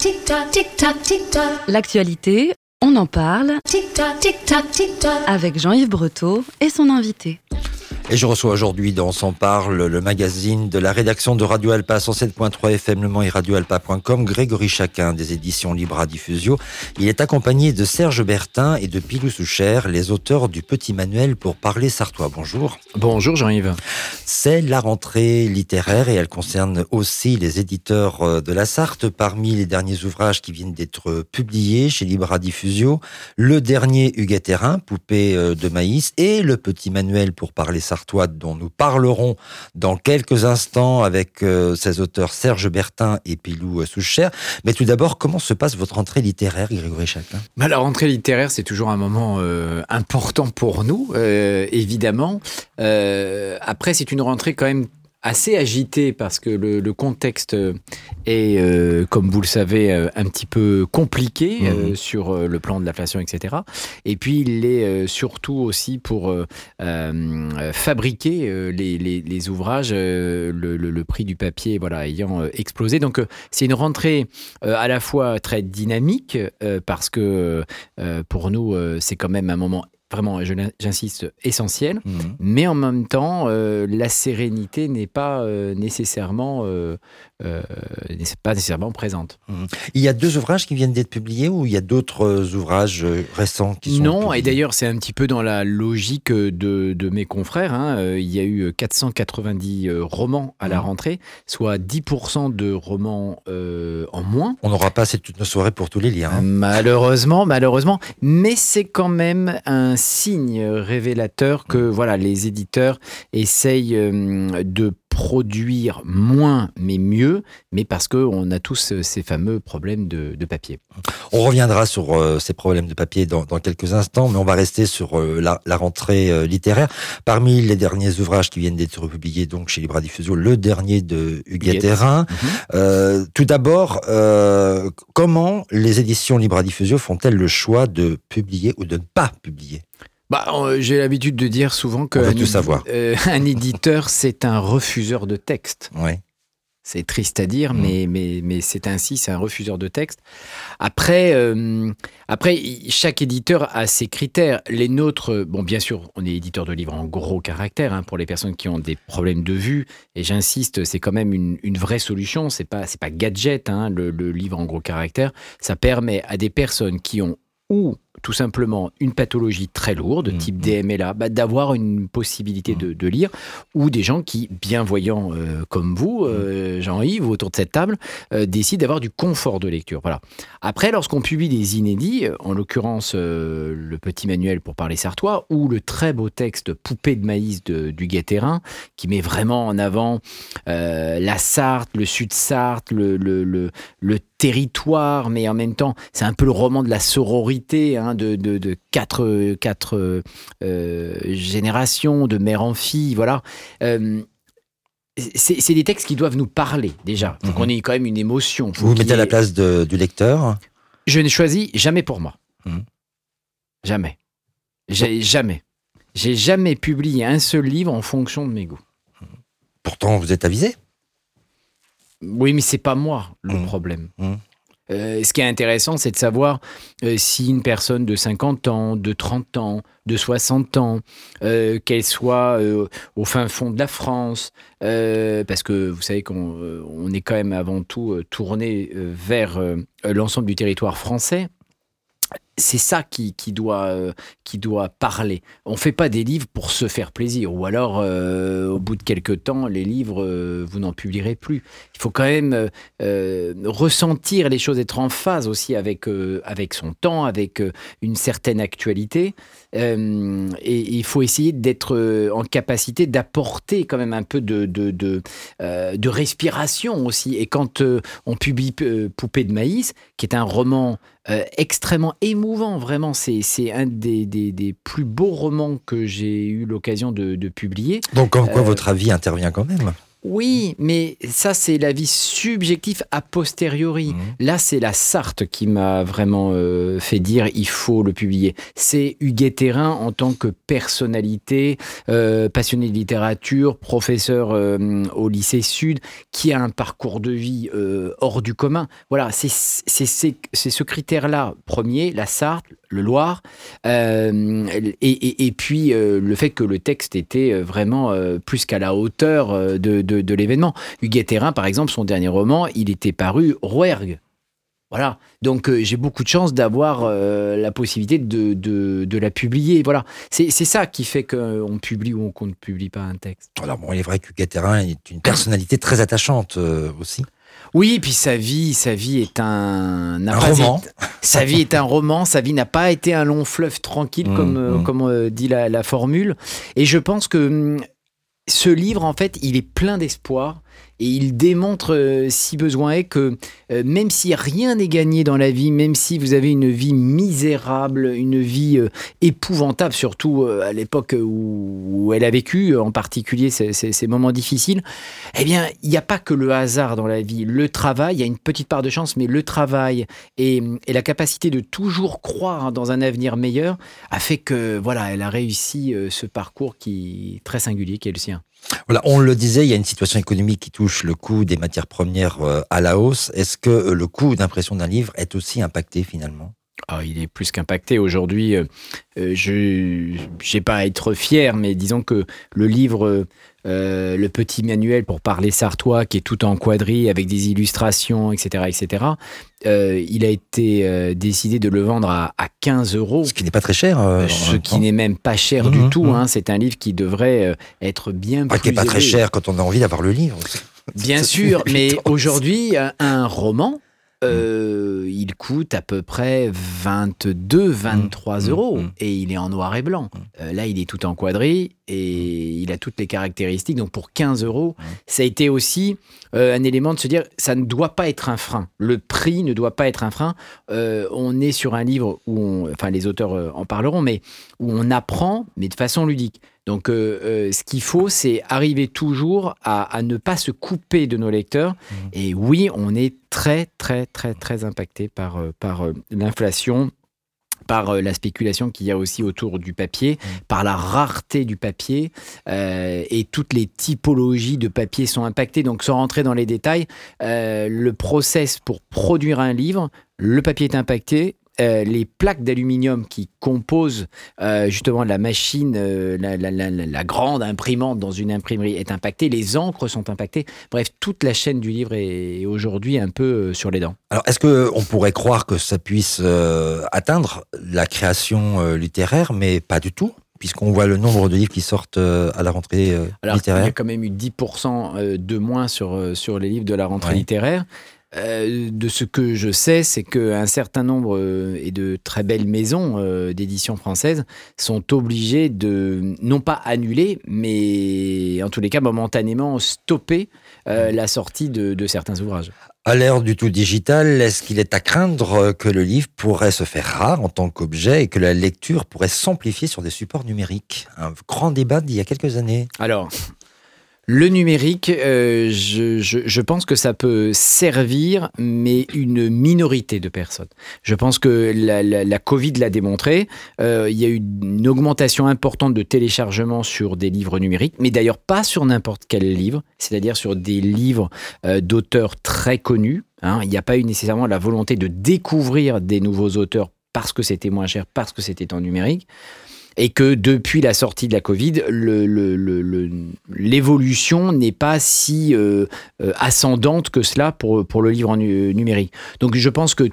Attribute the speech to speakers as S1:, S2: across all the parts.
S1: Tic-tac, tic-tac, tic-tac.
S2: L'actualité, on en parle
S1: Tic-tac, tic-tac, tic-tac.
S2: avec Jean-Yves Breteau et son invité.
S3: Et je reçois aujourd'hui dans S'en parle le magazine de la rédaction de Radio Alpa 107.3 FM Le Mans et radioalpa.com, Grégory Chaquin des éditions Libra Diffusio. Il est accompagné de Serge Bertin et de Pilou Souchère, les auteurs du petit manuel pour parler sartois. Bonjour.
S4: Bonjour Jean-Yves.
S3: C'est la rentrée littéraire et elle concerne aussi les éditeurs euh, de la Sarthe. Parmi les derniers ouvrages qui viennent d'être publiés chez Libra Diffusio, le dernier Huguet Terrain, Poupée euh, de maïs, et le petit manuel pour parler sartois dont nous parlerons dans quelques instants avec euh, ses auteurs Serge Bertin et Pilou Souchère. Mais tout d'abord, comment se passe votre rentrée littéraire, Grégory Chacun
S4: Bah, la rentrée littéraire, c'est toujours un moment euh, important pour nous, euh, évidemment. Euh, après, c'est une rentrée quand même assez agitée parce que le, le contexte est, euh, comme vous le savez, euh, un petit peu compliqué euh,
S3: Mhm.
S4: sur euh, le plan de l'inflation, etc. Et puis, il est euh, surtout aussi pour euh, euh, fabriquer euh, les, les- les ouvrages, euh, le, le- le prix du papier voilà, ayant euh, explosé. Donc, euh, c'est une rentrée euh, à la fois très dynamique euh, parce que euh, pour nous, euh, c'est quand même un moment vraiment, j'insiste, essentiel.
S3: Mhm.
S4: Mais en même temps, euh, la sérénité n'est pas euh, nécessairement, euh, euh, n'est pas nécessairement présente.
S3: Il y a deux ouvrages qui viennent d'être publiés ou il y a d'autres euh, ouvrages euh, récents qui sont
S4: Non, et d'ailleurs, c'est un petit peu dans la logique de, de mes confrères. hein. Euh, Il y a eu 490 euh, romans à la
S3: Mhm.
S4: rentrée, soit 10% de romans euh, en moins.
S3: On n'aura pas cette une soirée pour tous les lire. hein.
S4: Malheureusement, malheureusement, mais c'est quand même un signe révélateur que voilà, les éditeurs essayent euh, de produire moins mais mieux, mais parce qu'on a tous euh, ces fameux problèmes de, de papier.
S3: On reviendra sur euh, ces problèmes de papier dans, dans quelques instants, mais on va rester sur euh, la, la rentrée euh, littéraire. Parmi les derniers ouvrages qui viennent d'être publiés donc chez Libra Diffusio, le dernier de Huguet. Terrain.
S4: Mhm.
S3: Tout d'abord, comment les éditions Libra Diffusio font-elles le choix de publier ou de ne pas publier?
S4: Bah, euh, j'ai l'habitude de dire souvent que
S3: On veut
S4: un
S3: tout savoir.
S4: euh, éditeur c'est un refuseur de texte.
S3: Ouais.
S4: C'est triste à dire,
S3: Mm.
S4: mais, mais, mais c'est ainsi, c'est un refuseur de texte. Après, euh, après, chaque éditeur a ses critères. Les nôtres, bon, bien sûr, on est éditeur de livres en gros caractère hein, pour les personnes qui ont des problèmes de vue. Et j'insiste, c'est quand même une, une vraie solution. C'est pas, pas gadget, hein, le, le livre en gros caractère. Ça permet à des personnes qui ont ou tout simplement une pathologie très lourde,
S3: Mhm.
S4: type DMLA, bah, d'avoir une possibilité de, de lire, ou des gens qui, bienvoyants euh, comme vous, euh, Jean-Yves, autour de cette table, euh, décident d'avoir du confort de lecture. Voilà. Après, lorsqu'on publie des inédits, euh, en l'occurrence le petit manuel pour parler sartois, ou le très beau texte Poupée de maïs de, du Guet-Terrain, qui met vraiment en avant la Sarthe, le Sud-Sarthe, le, le, le, le territoire, mais en même temps, c'est un peu le roman de la sororité, hein, de, de, de quatre, quatre euh, générations, de mère en fille, voilà. Euh, c'est des textes qui doivent nous parler déjà. Faut
S3: Mhm.
S4: qu'on ait quand même une émotion.
S3: Vous vous mettez à la place de- du lecteur.
S4: Je n'ai choisi jamais pour moi.
S3: Mhm.
S4: Jamais. J'ai jamais. J'ai jamais publié un seul livre en fonction de mes goûts.
S3: Pourtant, vous êtes avisé.
S4: Oui, mais c'est pas moi le
S3: Mhm.
S4: problème.
S3: Mhm.
S4: Euh, ce qui est intéressant, c'est de savoir euh, si une personne de 50 ans, de 30 ans, de 60 ans, euh, qu'elle soit au fin fond de la France, parce que vous savez qu'on on est quand même avant tout tourné vers l'ensemble du territoire français. C'est ça qui, qui doit, euh, qui doit parler. On fait pas des livres pour se faire plaisir, ou alors euh, au bout de quelques temps, les livres, euh, vous n'en publierez plus. Il faut quand même ressentir les choses, être en phase aussi avec, avec son temps, avec une certaine actualité. Et il faut essayer d'être en capacité d'apporter quand même un peu de, de, de, respiration aussi. Et quand on publie Poupée de maïs, qui est un roman euh, extrêmement émouvant, vraiment, c'est un des, des, des plus beaux romans que j'ai eu l'occasion de, de publier.
S3: Donc, en quoi
S4: Euh,
S3: votre avis intervient quand même?
S4: Oui, mais ça, c'est l'avis subjectif a posteriori.
S3: Mhm.
S4: Là, c'est la Sarthe qui m'a vraiment euh, fait dire il faut le publier. C'est Huguet Terrain en tant que personnalité, euh, passionné de littérature, professeur euh, au lycée Sud, qui a un parcours de vie hors du commun. Voilà, c'est ce critère-là, premier, la Sarthe, le Loir, euh, et, puis euh, le fait que le texte était euh, vraiment plus qu'à la hauteur de, l'événement. Huguet Terrain, par exemple, son dernier roman, il était paru Rouergue. Voilà. Donc j'ai beaucoup de chance d'avoir la possibilité de, de- la publier. Voilà. C'est ça qui fait qu'on publie ou qu'on ne publie pas un texte.
S3: Alors bon, il est vrai que est une personnalité très attachante aussi.
S4: Oui, et puis sa vie, sa vie est un,
S3: roman.
S4: été- sa vie est un roman. Sa vie n'a pas été un long fleuve tranquille,
S3: Mm,
S4: comme, euh,
S3: mm.
S4: comme euh, dit la, la formule. Et je pense que hum, ce livre, en fait, il est plein d'espoir. Et il démontre, euh, si besoin est, que euh, même si rien n'est gagné dans la vie, même si vous avez une vie misérable, une vie euh, épouvantable, surtout à l'époque où, elle a vécu, en particulier ces, moments difficiles, eh bien, il n'y a pas que le hasard dans la vie. Le travail, il y a une petite part de chance, mais le travail et, la capacité de toujours croire dans un avenir meilleur a fait que, voilà, elle a réussi ce parcours qui est très singulier, qui est le sien.
S3: Voilà, on le disait, il y a une situation économique qui touche le coût des matières premières euh, à la hausse. Est-ce que euh, le coût d'impression d'un livre est aussi impacté finalement?
S4: Ah, il est plus qu'impacté aujourd'hui. euh, euh, je n'ai pas à être fier, mais disons que le livre, euh, le petit manuel pour parler sartois, qui est tout en quadrille avec des illustrations, etc., etc. euh, il a été décidé de le vendre à, à 15 euros.
S3: Ce qui n'est pas très cher.
S4: Ce qui n'est même pas cher
S3: Mhm,
S4: du tout.
S3: mhm.
S4: hein. C'est un livre qui devrait être bien
S3: Pas
S4: plus
S3: qui n'est pas très cher quand on a envie d'avoir le livre.
S4: Bien sûr, mais aujourd'hui, un roman, euh, il coûte à peu près 22, 23
S3: Mm,
S4: euros
S3: mm.
S4: et il est en noir et blanc. Euh, là, il est tout en quadrille et il a toutes les caractéristiques. Donc pour 15 euros, ça a été aussi euh, un élément de se dire ça ne doit pas être un frein. Le prix ne doit pas être un frein. On est sur un livre où, on- enfin les auteurs en parleront, mais où on apprend, mais de façon ludique. Donc, euh, euh, ce qu'il faut, c'est arriver toujours à, à ne pas se couper de nos lecteurs. Et oui, on est très, très, très, très impacté par, euh, par l'inflation par la spéculation qu'il y a aussi autour du papier, par la rareté du papier, euh, et toutes les typologies de papier sont impactées. Donc, sans rentrer dans les détails, euh, le process pour produire un livre, le papier est impacté, euh, les plaques d'aluminium qui composent euh, justement la machine, euh, la, la- la- la- la grande imprimante dans une imprimerie est impactée, les encres sont impactées. Bref, toute la chaîne du livre est aujourd'hui un peu sur les dents.
S3: Alors, est-ce que on pourrait croire que ça puisse atteindre la création littéraire, mais pas du tout, puisqu'on voit le nombre de livres qui sortent à la rentrée
S4: Alors, il y
S3: littéraire?
S4: a quand même eu 10% euh, de moins sur, sur les livres de la rentrée
S3: Ouais.
S4: littéraire. Euh, de ce que je sais, c'est qu'un certain nombre euh, et de très belles maisons euh, d'édition françaises sont obligées de, non pas annuler, mais en tous les cas momentanément stopper euh, la sortie de, de certains ouvrages.
S3: À l'ère du tout digital, est-ce qu'il est à craindre que le livre pourrait se faire rare en tant qu'objet et que la lecture pourrait s'amplifier sur des supports numériques? Un grand débat d'il y a quelques années.
S4: Alors, le numérique, euh, je, pense que ça peut servir, mais une minorité de personnes. Je pense que la, Covid l'a démontré. Euh, il y a eu une augmentation importante de téléchargement sur des livres numériques, mais d'ailleurs pas sur n'importe quel livre, c'est-à-dire sur des livres euh, d'auteurs très connus. hein. Il n'y a pas eu nécessairement la volonté de découvrir des nouveaux auteurs parce que c'était moins cher, parce que c'était en numérique et que depuis la sortie de la Covid, l'évolution n'est pas si euh, euh, ascendante que cela pour, pour le livre numérique. Donc je pense que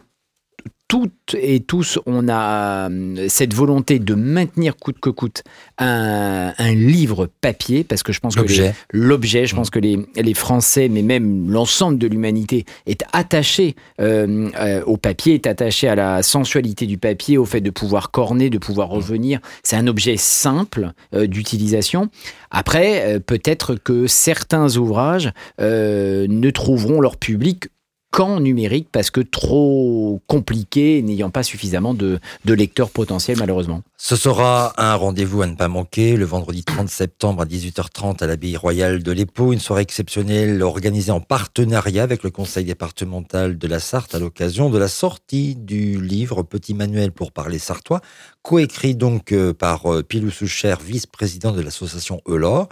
S4: toutes et tous, on a euh, cette volonté de maintenir coûte que coûte un, un livre papier, parce que je pense que
S3: L'objet.
S4: Je pense que les, les Français, mais même l'ensemble de l'humanité, est attaché euh, euh, au papier, est attaché à la sensualité du papier, au fait de pouvoir corner, de pouvoir revenir. C'est un objet simple euh, d'utilisation. Après, peut-être que certains ouvrages ne trouveront leur public qu'en numérique parce que trop compliqué, n'ayant pas suffisamment de, de lecteurs potentiels malheureusement.
S3: Ce sera un rendez-vous à ne pas manquer le vendredi 30 septembre à 18h30 à l'abbaye royale de l'Épau, une soirée exceptionnelle organisée en partenariat avec le conseil départemental de la Sarthe à l'occasion de la sortie du livre Petit manuel pour parler sartois, coécrit donc euh, par euh, Pilou Soucher, vice-président de l'association Eulor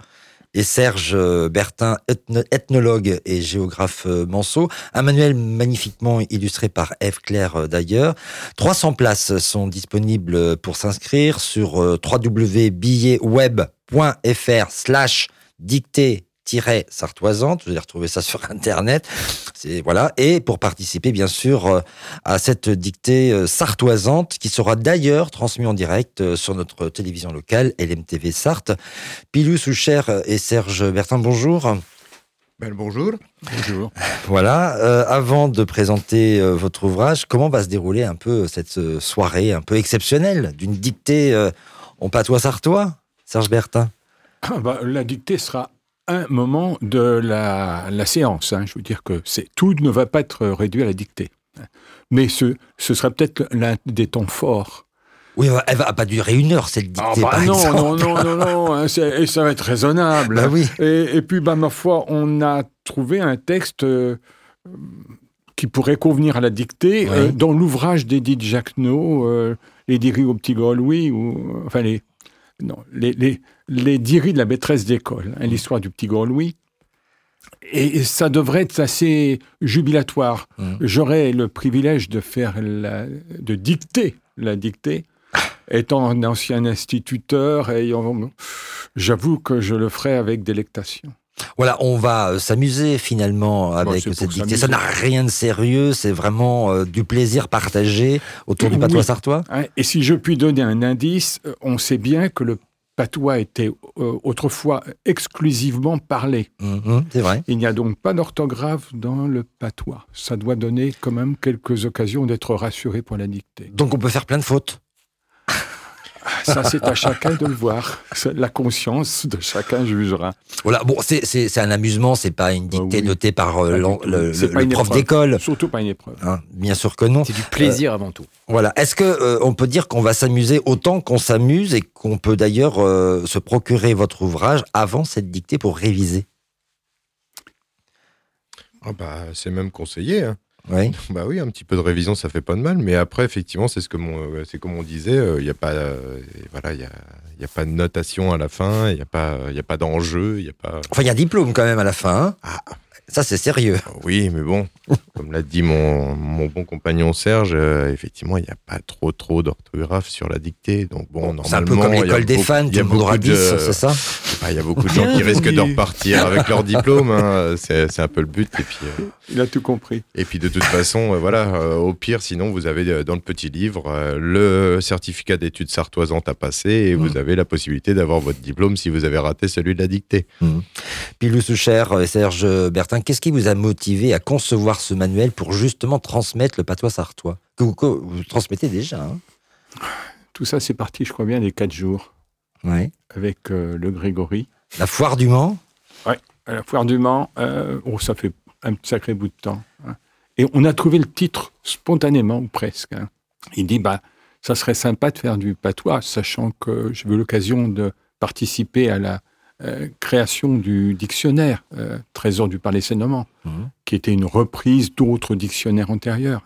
S3: et Serge euh, Bertin, ethnologue et géographe euh, Manceau. Un manuel magnifiquement illustré par Eve Claire euh, d'ailleurs. 300 places sont disponibles pour s'inscrire sur www.billetweb.fr slash dictée sartoisante. Vous allez retrouver ça sur Internet. C'est voilà. Et pour participer, bien sûr, euh, à cette dictée euh, sartoisante, qui sera d'ailleurs transmise en direct euh, sur notre télévision locale, LMTV Sarthe. Pilou Soucher et Serge Bertin, bonjour.
S5: Ben, bonjour.
S4: Bonjour.
S3: Voilà. avant de présenter votre ouvrage, comment va se dérouler un peu cette soirée un peu exceptionnelle d'une dictée en patois sartois, Serge Bertin?
S5: Ah, bah, La dictée sera un moment de la, séance. Hein. Je veux dire que c'est tout ne va pas être réduit à la dictée. Mais ce, ce sera peut-être l'un des temps forts.
S3: Oui, elle va pas durer une heure cette dictée.
S5: Ah, bah non, non, non, non, non, hein, et ça va être raisonnable.
S3: Bah oui.
S5: et, puis, bah, ma foi, on a trouvé un texte euh, qui pourrait convenir à la dictée euh, dans l'ouvrage d'Edith Jacquenot, euh, Les Diris au petit Gaulois, ou enfin les, non, les, les, les diris de la maîtresse d'école, hein, l'histoire du petit Louis. Et ça devrait être assez jubilatoire. Mmh. J'aurais le privilège de faire la, de dicter la dictée. Étant un ancien instituteur, j'avoue que je le ferai avec délectation.
S3: Voilà, on va euh, s'amuser finalement avec cette dictée. Ça n'a rien de sérieux, c'est vraiment euh, du plaisir partagé autour du patois sartois.
S5: Et si je puis donner un indice, euh, on sait bien que le patois était autrefois exclusivement parlé.
S3: Mhm, c'est vrai.
S5: Il n'y a donc pas d'orthographe dans le patois. Ça doit donner quand même quelques occasions d'être rassuré pour la dictée.
S3: Donc on peut faire plein de fautes.
S5: Ça, c'est à chacun de le voir. La conscience de chacun jugera.
S3: Voilà, bon, c'est un amusement, c'est pas une bah dictée notée par euh, le, prof d'école.
S5: Surtout pas une épreuve.
S3: Hein, bien sûr que non.
S4: C'est du plaisir avant tout.
S3: Voilà. Est-ce que euh, on peut dire qu'on va s'amuser autant qu'on s'amuse et qu'on peut d'ailleurs euh, se procurer votre ouvrage avant cette dictée pour réviser?
S6: Ah bah, C'est même conseillé. Hein.
S3: Oui.
S6: Bah oui, un petit peu de révision, ça fait pas de mal. Mais après, effectivement, c'est ce que mon, c'est comme on disait, il euh, n'y a pas, euh, voilà, il y a, y a, pas de notation à la fin, il n'y a pas, il a pas d'enjeu, il y a pas.
S3: Enfin, il y a un diplôme quand même à la fin. Hein. ah, ça, c'est sérieux.
S6: Oui, mais bon, comme l'a dit mon, mon, bon compagnon Serge, euh, effectivement, il n'y a pas trop trop d'orthographe sur la dictée. Donc bon, normalement,
S3: c'est un peu comme l'école des fans, tu voudras 10, c'est ça
S6: Il y a beaucoup de gens qui risquent de repartir avec leur diplôme. Hein. C'est un peu le but. Et puis, euh,
S5: il a tout compris.
S6: Et puis de toute façon, euh, voilà, au pire, sinon vous avez dans le petit livre le certificat d'études sartoisantes à passer et vous mmh. avez la possibilité d'avoir votre diplôme si vous avez raté celui de la dictée.
S3: Mmh. Pilou Soucher, Serge Bertin qu'est-ce qui vous a motivé à concevoir ce manuel pour justement transmettre le patois sartois que vous, transmettez déjà hein
S5: Tout ça, c'est parti, je crois bien, des quatre jours.
S3: Ouais.
S5: Avec euh, le Grégory.
S3: La foire du Mans
S5: Oui, la foire du Mans. Euh, oh, ça fait un sacré bout de temps. Hein. Et on a trouvé le titre spontanément, ou presque. Hein. Il dit, bah, ça serait sympa de faire du patois, sachant que j'ai eu l'occasion de participer à la euh, création du dictionnaire euh, Trésor du Palais Sénomant, mhm. qui était une reprise d'autres dictionnaires antérieurs.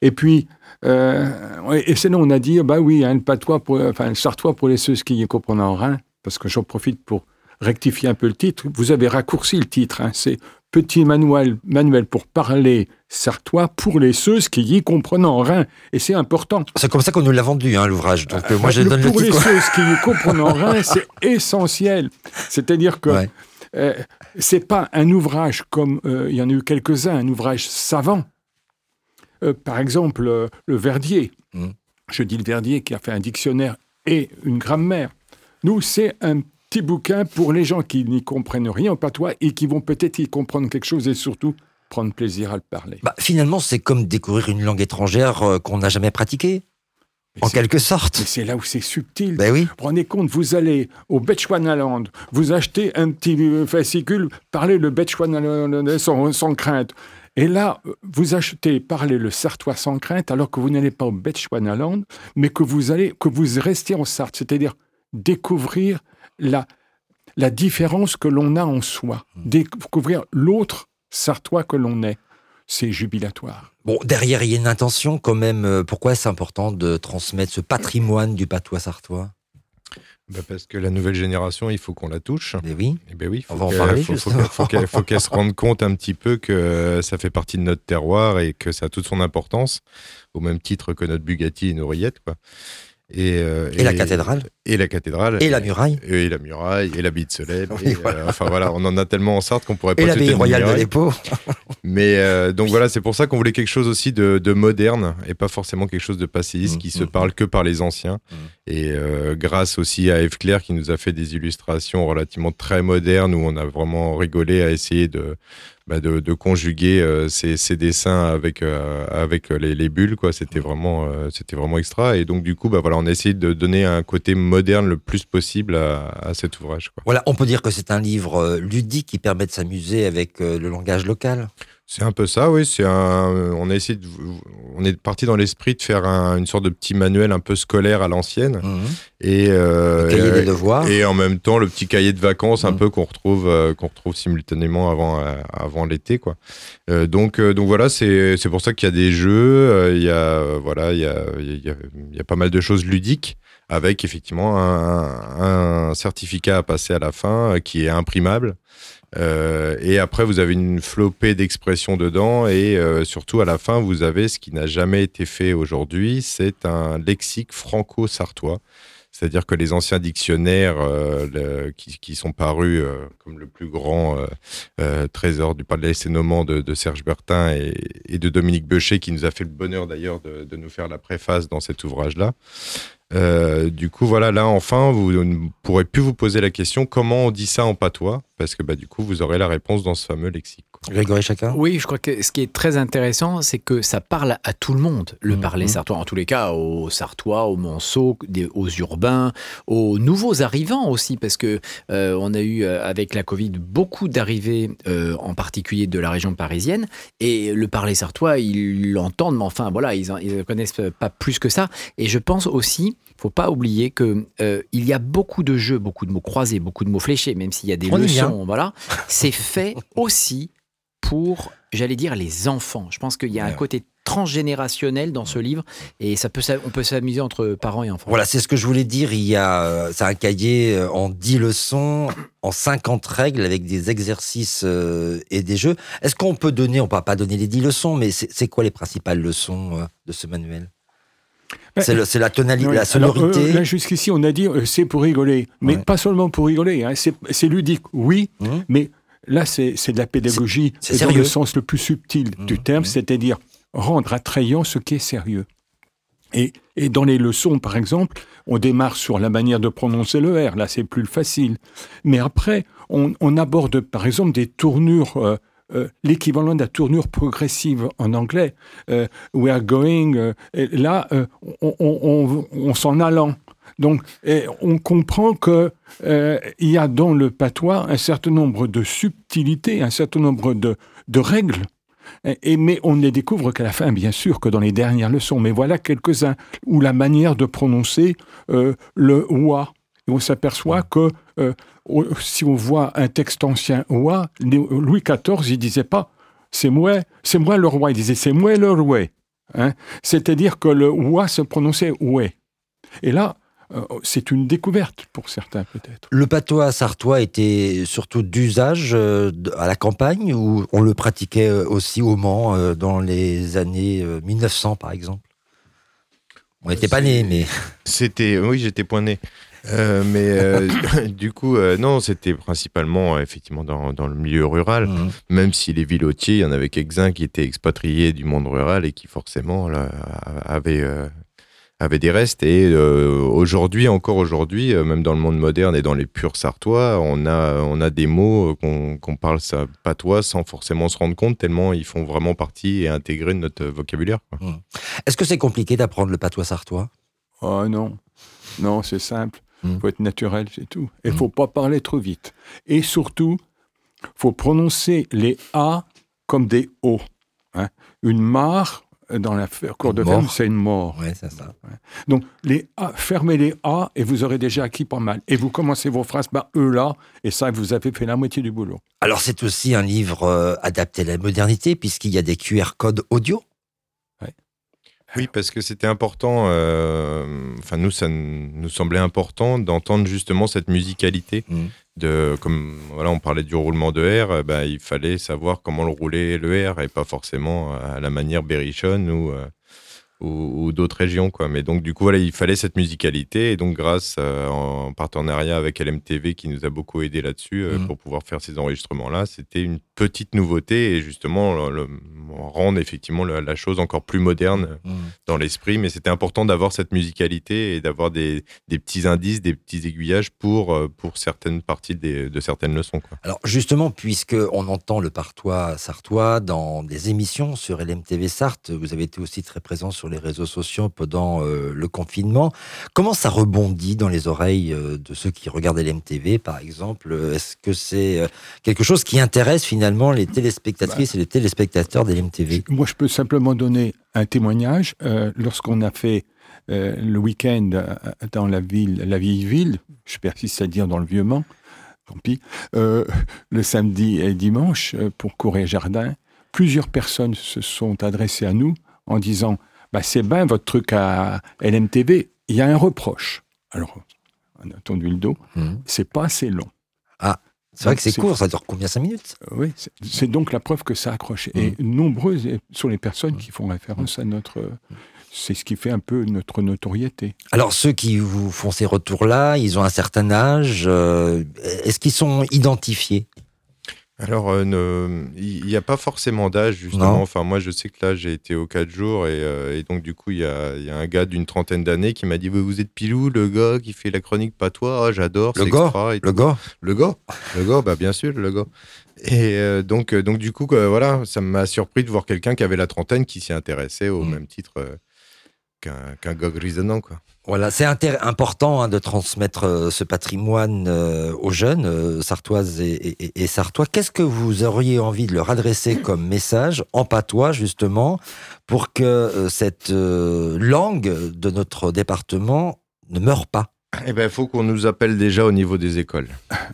S5: Et puis, euh, et c'est là on a dit, bah oui, hein, le patois, pour, enfin, le sartois pour les ceux qui y comprennent en rien, parce que j'en profite pour rectifier un peu le titre. Vous avez raccourci le titre, hein, c'est Petit manuel, manuel pour parler sartois pour les ceux qui y comprennent en rien. Et c'est important.
S3: C'est comme ça qu'on nous l'a vendu, hein, l'ouvrage. Donc, euh, moi, je donne
S5: pour
S3: le
S5: les ceux qui y comprennent en rien, c'est essentiel. C'est-à-dire que ce euh, c'est pas un ouvrage comme euh, il y en a eu quelques-uns, un ouvrage savant. par exemple, le Verdier. Mmh. Je dis le Verdier qui a fait un dictionnaire et une grammaire. Nous, c'est un petit bouquin pour les gens qui n'y comprennent rien au patois et qui vont peut-être y comprendre quelque chose et surtout prendre plaisir à le parler.
S3: Bah, finalement, c'est comme découvrir une langue étrangère euh, qu'on n'a jamais pratiquée. en quelque sorte.
S5: Mais c'est là où c'est subtil.
S3: Ben oui.
S5: Prenez compte, vous allez au Bechuanaland, vous achetez un petit fascicule, parlez le Bechuanaland sans, sans crainte. Et là, euh, vous achetez, parlez le Sartois sans crainte, alors que vous n'allez pas au Bechuanaland, mais que vous allez, que vous restez en Sarthe, c'est-à-dire découvrir la, la différence que l'on a en soi, découvrir l'autre Sartois que l'on est. C'est jubilatoire.
S3: Bon, derrière, il y a une intention quand même. euh, Pourquoi c'est important de transmettre ce patrimoine du patois sartois?
S6: Bah, parce que la nouvelle génération, il faut qu'on la touche.
S3: Mais oui.
S6: Eh ben oui,
S3: On
S6: faut
S3: va en
S6: qu'elle-
S3: parler,
S6: faut- faut
S3: justement.
S6: qu'elle- faut qu'elle faut qu'elle se rende compte un petit peu que euh, ça fait partie de notre terroir et que ça a toute son importance, au même titre que notre Bugatti et nos rillettes, quoi. Et, euh,
S3: Et la cathédrale.
S6: Et la cathédrale.
S3: Et la muraille.
S6: Et la muraille, et l'abbaye de.
S3: Oui, voilà.
S6: euh, enfin voilà, on en a tellement en Sarthe qu'on pourrait pas
S3: Et l'abbaye royale de l'Épau.
S6: Mais euh, donc voilà, c'est pour ça qu'on voulait quelque chose aussi de, de moderne et pas forcément quelque chose de passéiste
S3: Mhm,
S6: qui se
S3: mhm.
S6: parle que par les anciens. Et grâce aussi à Eve Claire qui nous a fait des illustrations relativement très modernes où on a vraiment rigolé à essayer de, bah, de, de conjuguer euh, ces, ces dessins avec, euh, avec les, les bulles. quoi. C'était vraiment, euh, c'était vraiment extra. Et donc du coup, bah, voilà, on a essayé de donner un côté moderne le plus possible à, à cet ouvrage. Quoi.
S3: Voilà, on peut dire que c'est un livre ludique qui permet de s'amuser avec le langage local.
S6: C'est un peu ça, oui. C'est un. On a essayé de. On est parti dans l'esprit de faire un- une sorte de petit manuel un peu scolaire à l'ancienne
S3: Mhm.
S6: et euh,
S3: Le cahier
S6: et,
S3: des devoirs.
S6: et en même temps le petit cahier de vacances un
S3: Mhm.
S6: peu qu'on retrouve euh, qu'on retrouve simultanément avant euh, avant l'été quoi. Euh, donc euh, donc voilà, c'est c'est pour ça qu'il y a des jeux, euh, il y a euh, voilà, il y a il y a, y a pas mal de choses ludiques avec effectivement un, un certificat à passer à la fin euh, qui est imprimable. Euh, et après, vous avez une flopée d'expressions dedans. Et euh, surtout, à la fin, vous avez ce qui n'a jamais été fait aujourd'hui. C'est un lexique franco-sartois. C'est-à-dire que les anciens dictionnaires euh, qui, sont parus comme le plus grand trésor du palais Sénoman de, de Serge Bertin et, de Dominique Beucher, qui nous a fait le bonheur d'ailleurs de nous faire la préface dans cet ouvrage-là. Euh, du coup, voilà, là, enfin, vous ne pourrez plus vous poser la question comment on dit ça en patois, parce que bah, du coup, vous aurez la réponse dans ce fameux lexique.
S3: Grégory Chacun?
S4: Oui, je crois que ce qui est très intéressant, c'est que ça parle à tout le monde, le
S3: Mhm.
S4: parler sartois. En tous les cas, aux Sartois, aux Monceaux, des- aux urbains, aux nouveaux arrivants aussi, parce que euh, on a eu euh, avec la Covid beaucoup d'arrivées, euh, en particulier de la région parisienne, et le parler sartois, ils l'entendent, mais enfin voilà, ils ne connaissent pas plus que ça. Et je pense aussi, faut pas oublier que euh, il y a beaucoup de jeux, beaucoup de mots croisés, beaucoup de mots fléchés, même s'il y a des
S3: On
S4: leçons, voilà. C'est fait aussi pour, j'allais dire, les enfants. Je pense qu'il y a un côté transgénérationnel dans ce livre et ça peut, on peut s'amuser entre parents et enfants.
S3: Voilà, c'est ce que je voulais dire. Il y a, euh, c'est un cahier euh, en 10 leçons, en 50 règles, avec des exercices et des jeux. Est-ce qu'on peut donner, on ne va pas donner les 10 leçons, mais c'est quoi les principales leçons de ce manuel? C'est le- c'est la tonalité,
S5: Oui,
S3: la
S5: alors, euh,
S3: sonorité.
S5: là, jusqu'ici, on a dit euh, c'est pour rigoler. Mais
S3: Ouais.
S5: pas seulement pour rigoler. hein, c'est ludique, oui.
S3: Mhm.
S5: Mais là, c'est de la pédagogie
S3: c'est
S5: dans le sens le plus subtil du
S3: Mhm.
S5: terme,
S3: Mhm.
S5: c'est-à-dire rendre attrayant ce qui est sérieux. Et, et dans les leçons, par exemple, on démarre sur la manière de prononcer le R. Là, c'est plus facile. Mais après, on, on aborde, par exemple, des tournures. euh, euh, l'équivalent de la tournure progressive en anglais. Euh, we are going. euh, là, euh, on, s'en allant. Donc, on comprend que euh, y a dans le patois un certain nombre de subtilités, un certain nombre de, règles. Et, mais on ne les découvre qu'à la fin, bien sûr, que dans les dernières leçons. Mais voilà quelques-uns où la manière de prononcer le. Et on s'aperçoit que si on voit un texte ancien oua, Louis XIV, il disait pas c'est moi, c'est moi le roi, il disait c'est moi le roi. Hein C'est-à-dire que le oua se prononçait oué. Et là, euh, c'est une découverte pour certains peut-être.
S3: Le patois sartois était surtout d'usage euh, à la campagne ou on le pratiquait euh, aussi au Mans euh, dans les années euh, 1900 par exemple? On n'était pas nés, mais
S6: C'était, oui, j'étais point né. Euh, mais euh, du coup, euh, non, c'était principalement euh, effectivement dans, dans le milieu rural,
S3: Mhm.
S6: même si les vilotiers, il y en avait quelques-uns qui étaient expatriés du monde rural et qui forcément là, avaient, euh, avaient des restes. Et euh, aujourd'hui, encore aujourd'hui, euh, même dans le monde moderne et dans les purs sartois, on a, on a des mots qu'on qu'on parle ça patois sans forcément se rendre compte, tellement ils font vraiment partie et intégrés de notre vocabulaire. quoi.
S3: est-ce que c'est compliqué d'apprendre le patois sartois?
S5: Oh non, non, c'est simple.
S3: Mm.
S5: faut être naturel, c'est tout. Et
S3: Mm.
S5: faut pas parler trop vite. Et surtout, faut prononcer les A comme des O. Une mare, dans la cour de ferme, c'est une mort.
S3: Ouais, c'est ça.
S5: Donc, les A, fermez les A et vous aurez déjà acquis pas mal. Et vous commencez vos phrases par eux là, et ça, vous avez fait la moitié du boulot.
S3: Alors c'est aussi un livre euh, adapté à la modernité puisqu'il y a des QR codes audio.
S6: Oui, parce que c'était important. euh, Enfin, nous, ça nous semblait important d'entendre justement cette musicalité.
S3: Mhm.
S6: De, comme voilà, on parlait du roulement de R, euh, bah, il fallait savoir comment le rouler le R et pas forcément à la manière Berrichon ou, euh, ou, ou d'autres régions. Quoi. Mais donc, du coup, voilà, il fallait cette musicalité. Et donc, grâce euh, en partenariat avec LMTV qui nous a beaucoup aidé là-dessus euh,
S3: Mhm.
S6: pour pouvoir faire ces enregistrements-là, c'était une petite nouveauté et justement le- le- rendre effectivement la, la chose encore plus moderne dans l'esprit, mais c'était important d'avoir cette musicalité et d'avoir des, des petits indices, des petits aiguillages pour, euh, pour certaines parties des- de certaines leçons. Quoi.
S3: Alors justement, puisque on entend le partois sartois dans des émissions sur LMTV Sarthe, vous avez été aussi très présent sur les réseaux sociaux pendant euh, le confinement. Comment ça rebondit dans les oreilles euh, de ceux qui regardent LMTV, par exemple? Est-ce que c'est euh, quelque chose qui intéresse finalement les téléspectatrices et les téléspectateurs d'LMTV
S5: Moi, je peux simplement donner un témoignage. Euh, Lorsqu'on a fait euh, le week-end dans la ville, la vieille ville, je persiste à dire dans le vieux Mans, tant pis, euh, le samedi et dimanche pour Courrier Jardin, plusieurs personnes se sont adressées à nous en disant bah, C'est bien votre truc à LMTV, il y a un reproche. Alors, on a tendu le dos,
S3: Mhm.
S5: c'est pas assez long.
S3: C'est vrai que c'est court, ça dure combien 5 minutes?
S5: Oui, c'est- donc la preuve que ça accroche. Et nombreuses sont les personnes qui font référence à notre. C'est ce qui fait un peu notre notoriété.
S3: Alors ceux qui vous font ces retours-là, ils ont un certain âge. euh, Est-ce qu'ils sont identifiés?
S6: Alors, euh, il n'y a pas forcément d'âge, justement.
S3: Non.
S6: Enfin, moi, je sais que là, j'ai été aux 4 jours et, euh, et donc, du coup, il y a, il y a un gars d'une trentaine d'années qui m'a dit Vous êtes Pilou, le gars qui fait la chronique patois, Ah, j'adore,
S3: Le
S6: c'est extra. et
S3: Le gars?
S6: Le gars, le gars, bah bien sûr, le gars. Et euh, donc, euh, donc du coup, voilà, ça m'a surpris de voir quelqu'un qui avait la trentaine qui s'y intéressait au
S3: Mm.
S6: même titre euh, qu'un qu'un gars grisonnant, quoi.
S3: Voilà, c'est important hein, de transmettre euh, ce patrimoine euh, aux jeunes, euh, sartoises et, et- et sartois. Qu'est-ce que vous auriez envie de leur adresser comme message en patois, justement, pour que euh, cette euh, langue de notre département ne meure pas?
S6: Eh ben, il faut qu'on nous appelle déjà au niveau des écoles.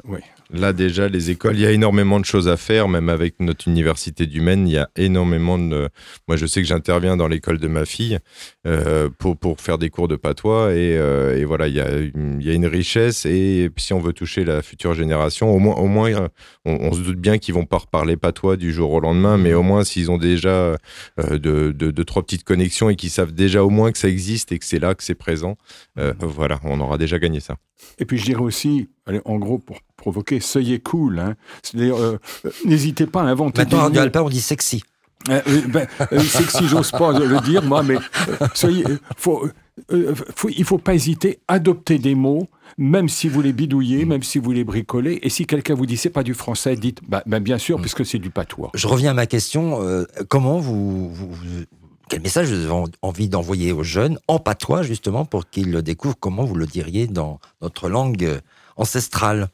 S5: Oui.
S6: Là, déjà, les écoles, il y a énormément de choses à faire, même avec notre université du Maine, il y a énormément de... Moi, je sais que j'interviens dans l'école de ma fille euh, pour, pour faire des cours de patois, et, euh, et voilà, il y, a une, il y a une richesse, et si on veut toucher la future génération, au moins, au moins on, on se doute bien qu'ils vont pas reparler patois du jour au lendemain, mais au moins, s'ils ont déjà euh, de, de, de trois petites connexions et qu'ils savent déjà au moins que ça existe et que c'est là, que c'est présent, euh, voilà, on aura déjà gagné ça.
S5: Et puis je dirais aussi, allez, en gros, pour provoquer, soyez cool. Hein. Euh, n'hésitez pas à inventer
S3: Maintenant, en. Alpin, on dit sexy.
S5: Euh, euh, ben, euh, si j'ose pas le dire, moi, mais euh, soyez, euh, faut, euh, euh, faut- il faut pas hésiter, adopter des mots, même si vous les bidouillez, même si vous les bricolez. Et si quelqu'un vous dit c'est pas du français, dites bah, ben, bien sûr, puisque c'est du patois.
S3: Je reviens à ma question. comment vous, vous- vous- Quel message vous avez en- envie d'envoyer aux jeunes en patois, justement, pour qu'ils le découvrent? Comment vous le diriez dans notre langue ancestrale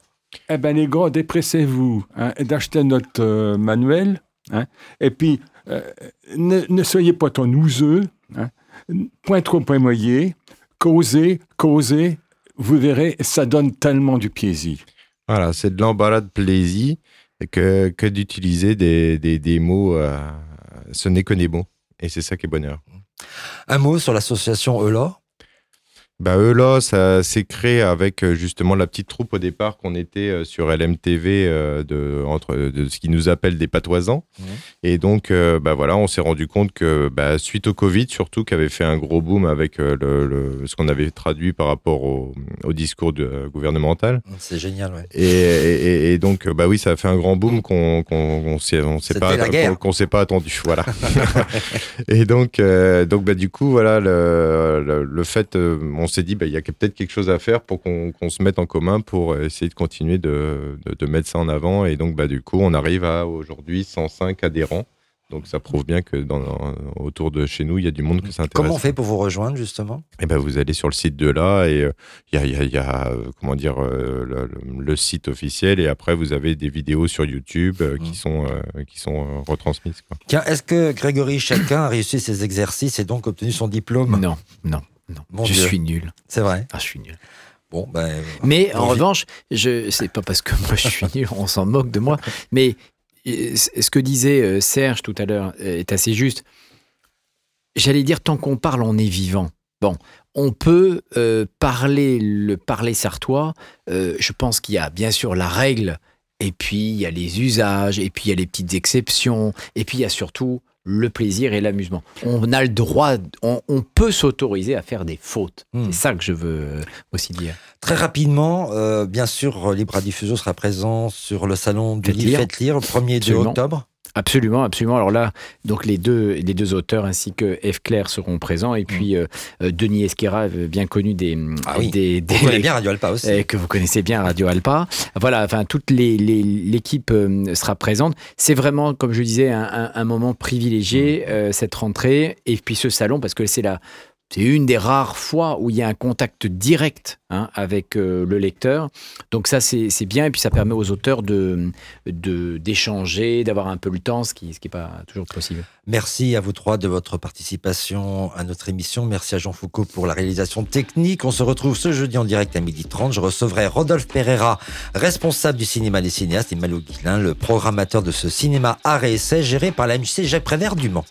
S5: Eh ben les gars, dépressez-vous hein, d'acheter notre euh, manuel. hein, et puis, euh, ne, ne soyez pas trop nouseux. Hein, point trop émoyé. Causez, causez. Vous verrez, ça donne tellement du plaisir.
S6: Voilà, c'est de l'embarras de plaisir que, que d'utiliser des, des, des mots. euh, ce n'est que des mots. Et c'est ça qui est bonheur.
S3: Un mot sur l'association Eula
S6: Bah, eux, là, ça s'est créé avec euh, justement la petite troupe au départ qu'on était euh, sur LMTV euh, de, entre, de ce qui nous appelle des patoisans. Et donc, bah, voilà, on s'est rendu compte que bah, suite au Covid, surtout, qui avait fait un gros boom avec le, le- ce qu'on avait traduit par rapport au, au discours de- euh, gouvernemental.
S3: C'est génial, ouais.
S6: Et, et- et donc, bah oui, ça a fait un grand boom qu'on qu'on s'est on s'est
S3: C'était
S6: pas, qu'on- s'est pas attendu. Voilà. et donc, euh, donc bah, du coup, voilà, le, le, le fait, on s'est dit, bah, il y a peut-être quelque chose à faire pour qu'on se mette en commun pour essayer de continuer de, de, de mettre ça en avant. Et donc, bah, du coup, on arrive à aujourd'hui 105 adhérents Donc ça prouve bien que dans, autour de chez nous, il y a du monde que ça intéresse.
S3: Comment on fait pour vous rejoindre justement?
S6: Eh ben, vous allez sur le site de là et euh, il y a, y y euh, comment dire euh, le, site officiel et après vous avez des vidéos sur YouTube euh,
S3: Mm.
S6: qui sont euh, qui sont euh, retransmises. Quoi.
S3: Tiens, est-ce que Grégory Chacun a réussi ses exercices et donc obtenu son diplôme?
S4: Non, non, non. Je
S3: Dieu.
S4: suis nul.
S3: C'est vrai.
S4: Ah, je suis nul.
S3: Bon, ben.
S4: Mais en revanche, je c'est pas parce que moi je suis nul, on s'en moque de moi, mais euh, ce que disait euh, Serge tout à l'heure euh, est assez juste. J'allais dire tant qu'on parle, on est vivant. Bon, on peut euh, parler le parler sartois. euh, je pense qu'il y a bien sûr la règle, et puis il y a les usages, et puis il y a les petites exceptions, et puis il y a surtout le plaisir et l'amusement. On a le droit, on, on peut s'autoriser à faire des fautes.
S3: Hmm.
S4: C'est ça que je veux euh, aussi dire.
S3: Très rapidement, euh, bien sûr, Libre à sera présent sur le salon du livre. Faites lire, le 1er 2
S4: Absolument.
S3: octobre.
S4: Absolument, absolument. Alors là, donc les deux, les deux auteurs ainsi que Eve Claire seront présents et puis euh, euh, Denis Esquera, euh, bien connu des,
S3: Ah oui.
S4: des,
S3: Vous
S4: des-
S3: connaissez bien Radio Alpa aussi.
S4: euh, que vous connaissez bien Radio Alpa. Voilà, enfin toute l'équipe euh, sera présente. C'est vraiment, comme je disais, un, un- un moment privilégié euh, cette rentrée et puis ce salon parce que c'est la c'est une des rares fois où il y a un contact direct hein, avec euh, le lecteur. Donc ça, c'est bien. Et puis ça permet aux auteurs de de- d'échanger, d'avoir un peu le temps, ce qui n'est ce qui pas toujours possible.
S3: Merci à vous trois de votre participation à notre émission. Merci à Jean Foucault pour la réalisation technique. On se retrouve ce jeudi en direct à 12h30. Je recevrai Rodolphe Pereira, responsable du cinéma des cinéastes, et Malou Guillain, le programmateur de ce cinéma art et essai géré par la MJC Jacques Prévert du Mans.